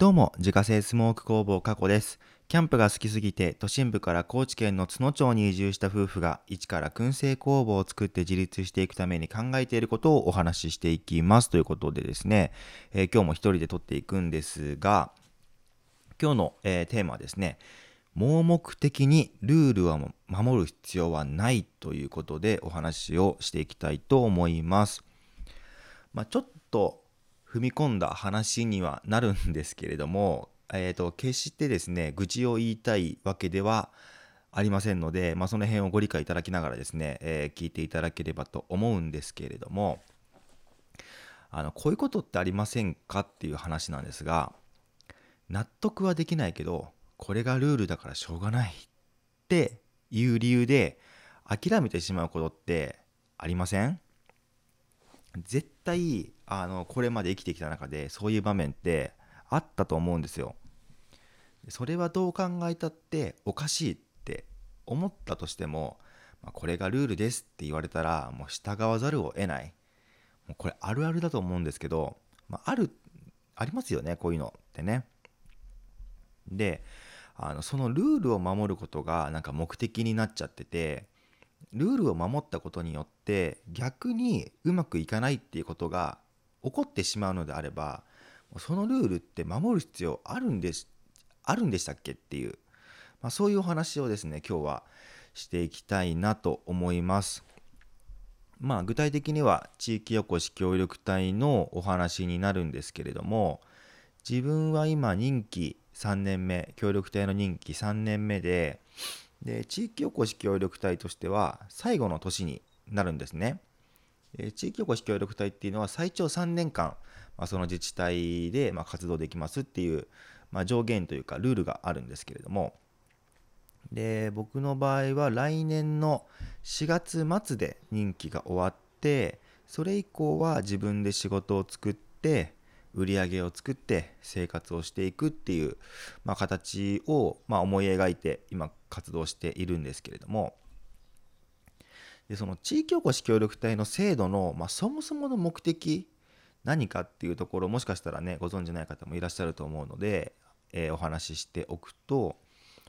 どうも、自家製スモーク工房加古です。キャンプが好きすぎて、都心部から高知県の津野町に移住した夫婦が、一から燻製工房を作って自立していくために考えていることをお話ししていきます。ということでですね、えー、今日も一人で撮っていくんですが、今日の、えー、テーマはですね、盲目的にルールは守る必要はないということでお話をしていきたいと思います。まあ、ちょっと踏み込んだ話にはなるんですけれども、えーと、決してですね愚痴を言いたいわけではありませんので、まあ、その辺をご理解いただきながらですね、えー、聞いていただければと思うんですけれどもあのこういうことってありませんかっていう話なんですが納得はできないけどこれがルールだからしょうがないっていう理由で諦めてしまうことってありません？絶対あのこれまで生きてきた中でそういう場面ってあったと思うんですよ。それはどう考えたっておかしいって思ったとしても、まあ、これがルールですって言われたらもう従わざるを得ない。もうこれあるあるだと思うんですけど、まあ、あるありますよねこういうのってね。であのそのルールを守ることがなんか目的になっちゃっててルールを守ったことによって逆にうまくいかないっていうことが起こってしまうのであればそのルールって守る必要あるんですあるんでしたっけっていう、まあ、そういうお話をですね今日はしていきたいなと思います。まあ具体的には地域おこし協力隊のお話になるんですけれども自分は今任期3年目協力隊の任期3年目でで地域おこし協力隊としては最後の年になるんですね。地域おこし協力隊っていうのは最長3年間、まあ、その自治体でま活動できますっていう、まあ、上限というかルールがあるんですけれどもで僕の場合は来年の4月末で任期が終わってそれ以降は自分で仕事を作って売り上げを作って生活をしていくっていう、まあ、形を、まあ、思い描いて今活動しているんですけれども。でその地域おこし協力隊の制度の、まあ、そもそもの目的何かっていうところもしかしたらねご存じない方もいらっしゃると思うので、えー、お話ししておくと、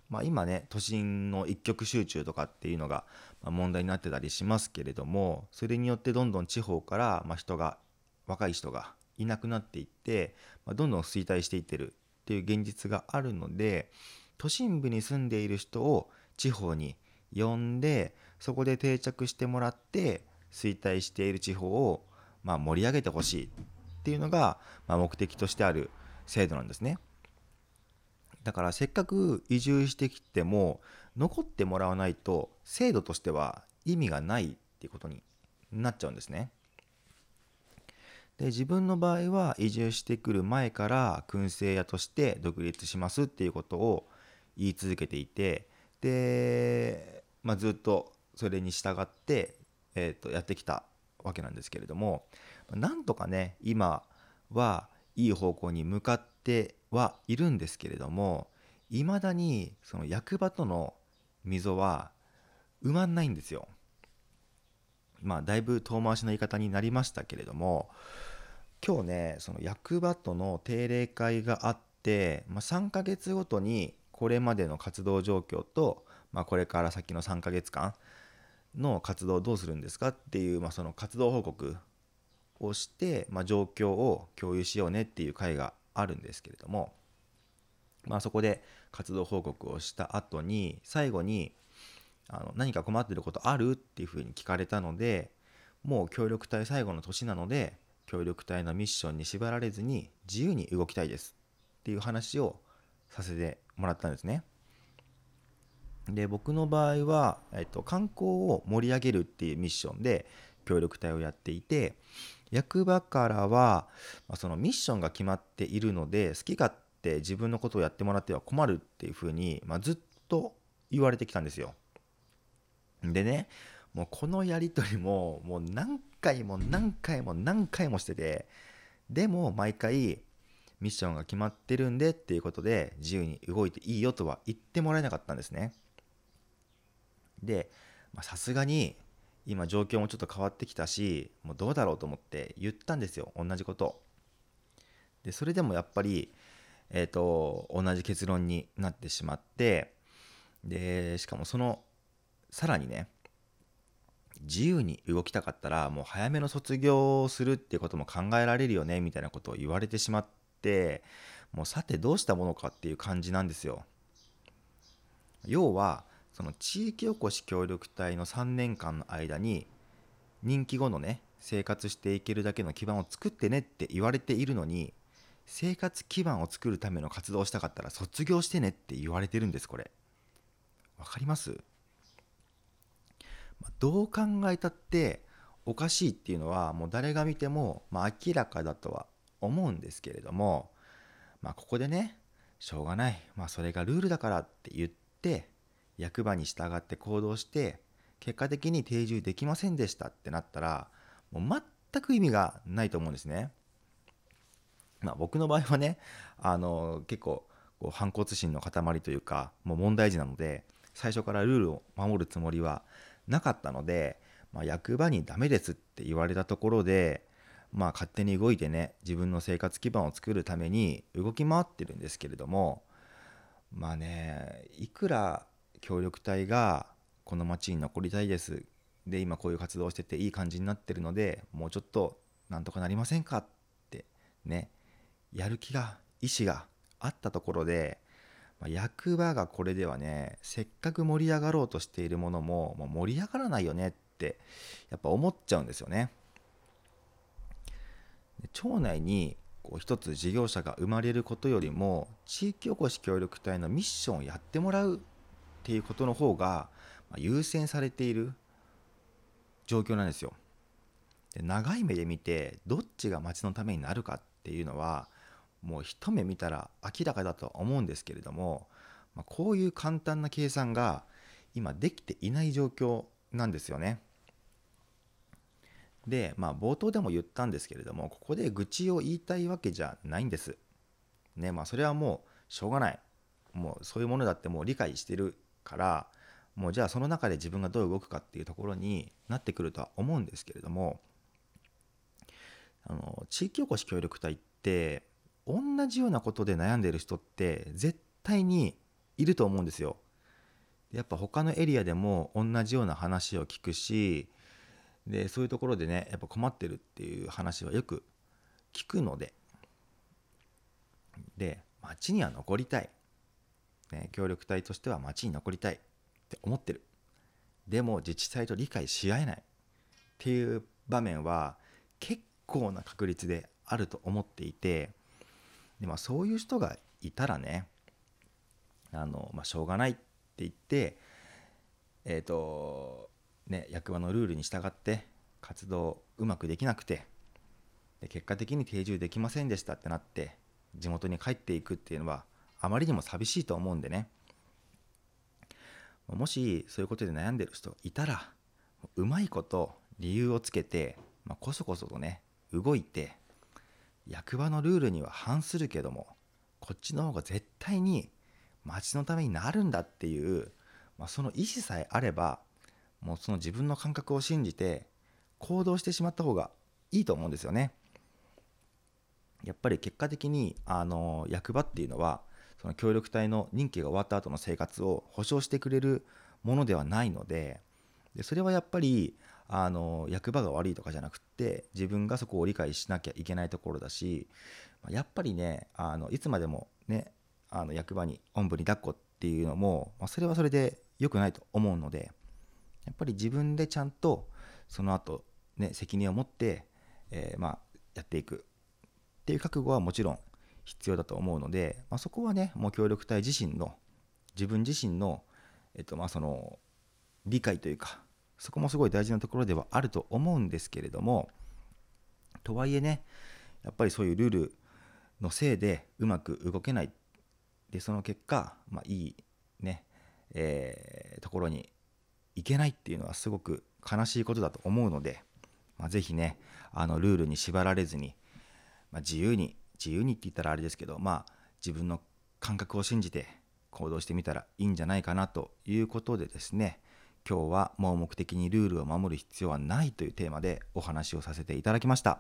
まあ、今ね都心の一極集中とかっていうのが問題になってたりしますけれどもそれによってどんどん地方から、ま人が若い人がいなくなっていって、まあ、どんどん衰退していってるっていう現実があるので都心部に住んでいる人を地方に呼んでそこで定着してもらって衰退している地方を、まあ、盛り上げてほしいっていうのが、まあ、目的としてある制度なんですね。だからせっかく移住してきても残ってもらわないと制度としては意味がないっていうことになっちゃうんですね。で自分の場合は移住してくる前から燻製屋として独立しますっていうことを言い続けていてで、まあ、ずっとそれに従って、えー、とやってきたわけなんですけれどもなんとかね今はいい方向に向かってはいるんですけれどもいまだにその役場との溝は埋まんないんですよ。まあだいぶ遠回しの言い方になりましたけれども今日ねその役場との定例会があって、まあ、3ヶ月ごとにこれまでの活動状況と、まあ、これから先の3ヶ月間の活動をどうするんですかっていう、まあ、その活動報告をして、まあ、状況を共有しようねっていう会があるんですけれども、まあ、そこで活動報告をした後に最後にあの何か困ってることある？っていうふうに聞かれたのでもう協力隊最後の年なので協力隊のミッションに縛られずに自由に動きたいですっていう話をさせてもらったんですね。で僕の場合は、えっと、観光を盛り上げるっていうミッションで協力隊をやっていて役場からは、まあ、そのミッションが決まっているので好き勝手自分のことをやってもらっては困るっていうふうに、まあ、ずっと言われてきたんですよ。でねもうこのやり取りももう何回も何回も何回もしててでも毎回ミッションが決まってるんでっていうことで自由に動いていいよとは言ってもらえなかったんですね。でさすがに今状況もちょっと変わってきたしもうどうだろうと思って言ったんですよ同じこと。でそれでもやっぱり、えーと、同じ結論になってしまってでしかもそのさらにね自由に動きたかったらもう早めの卒業をするっていうことも考えられるよねみたいなことを言われてしまってもうさてどうしたものかっていう感じなんですよ。要はその地域おこし協力隊の3年間の間に任期後のね生活していけるだけの基盤を作ってねって言われているのに生活基盤を作るための活動をしたかったら卒業してねって言われてるんですこれ。わかります？どう考えたっておかしいっていうのはもう誰が見ても、まあ、明らかだとは思うんですけれども、まあ、ここでねしょうがない、まあ、それがルールだからって言って役場に従って行動して結果的に定住できませんでしたってなったらもう全く意味がないと思うんですね。まあ、僕の場合はねあの結構こう反骨心の塊というかもう問題児なので最初からルールを守るつもりはなかったので、まあ、役場にダメですって言われたところで、まあ、勝手に動いてね自分の生活基盤を作るために動き回ってるんですけれどもまあねいくら協力隊がこの町に残りたいですで今こういう活動をしてていい感じになってるのでもうちょっとなんとかなりませんかってねやる気が意思があったところでまあ、役場がこれではねせっかく盛り上がろうとしているものももう盛り上がらないよねってやっぱ思っちゃうんですよね。町内にこう一つ事業者が生まれることよりも地域おこし協力隊のミッションをやってもらうっていうことの方が優先されている状況なんですよ。で長い目で見てどっちが町のためになるかっていうのはもう一目見たら明らかだとは思うんですけれども、まあ、こういう簡単な計算が今できていない状況なんですよね。で、まあ、冒頭でも言ったんですけれどもここで愚痴を言いたいわけじゃないんです。ねまあ、それはもうしょうがない。もうそういうものだってもう理解してるからもうじゃあその中で自分がどう動くかっていうところになってくるとは思うんですけれどもあの地域おこし協力隊って同じようなことで悩んでる人って絶対にいると思うんですよ。やっぱ他のエリアでも同じような話を聞くしでそういうところでねやっぱ困ってるっていう話はよく聞くので。で町には残りたい、ね、協力隊としては町に残りたいって思ってる。でも自治体と理解し合えない。っていう場面は結構な確率であると思っていてでまあそういう人がいたらねあの、まあ、しょうがないって言ってえっ、ー、とね役場のルールに従って活動うまくできなくてで結果的に定住できませんでしたってなって地元に帰っていくっていうのはあまりにも寂しいと思うんでね。もしそういうことで悩んでる人いたらうまいこと理由をつけて、まあ、こそこそとね動いて役場のルールには反するけどもこっちの方が絶対に町のためになるんだっていう、まあ、その意思さえあればもうその自分の感覚を信じて行動してしまった方がいいと思うんですよね。やっぱり結果的にあの役場っていうのはその協力隊の任期が終わった後の生活を保障してくれるものではないのででそれはやっぱりあの役場が悪いとかじゃなくって自分がそこを理解しなきゃいけないところだしやっぱりねあのいつまでもねあの役場におんぶに抱っこっていうのも、まあ、それはそれで良くないと思うのでやっぱり自分でちゃんとその後ね責任を持って、えー、まあやっていくっていう覚悟はもちろん必要だと思うので、まあ、そこはねもう協力隊自身の自分自身の,、えっとまあその理解というかそこもすごい大事なところではあると思うんですけれどもとはいえねやっぱりそういうルールのせいでうまく動けない。でその結果、まあ、いいね、えー、ところに行けないっていうのはすごく悲しいことだと思うので、まあ、ぜひねあのルールに縛られずに、まあ、自由に自由にって言ったらあれですけどまあ自分の感覚を信じて行動してみたらいいんじゃないかなということでですね今日は盲目的にルールを守る必要はないというテーマでお話をさせていただきました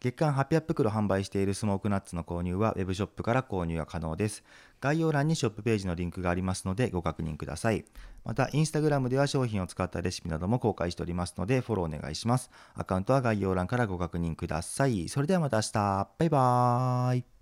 月間800袋販売しているスモークナッツの購入は Web ショップから購入が可能です。概要欄にショップページのリンクがありますのでご確認ください。また、インスタグラムでは商品を使ったレシピなども公開しておりますのでフォローお願いします。アカウントは概要欄からご確認ください。それではまた明日。バイバーイ。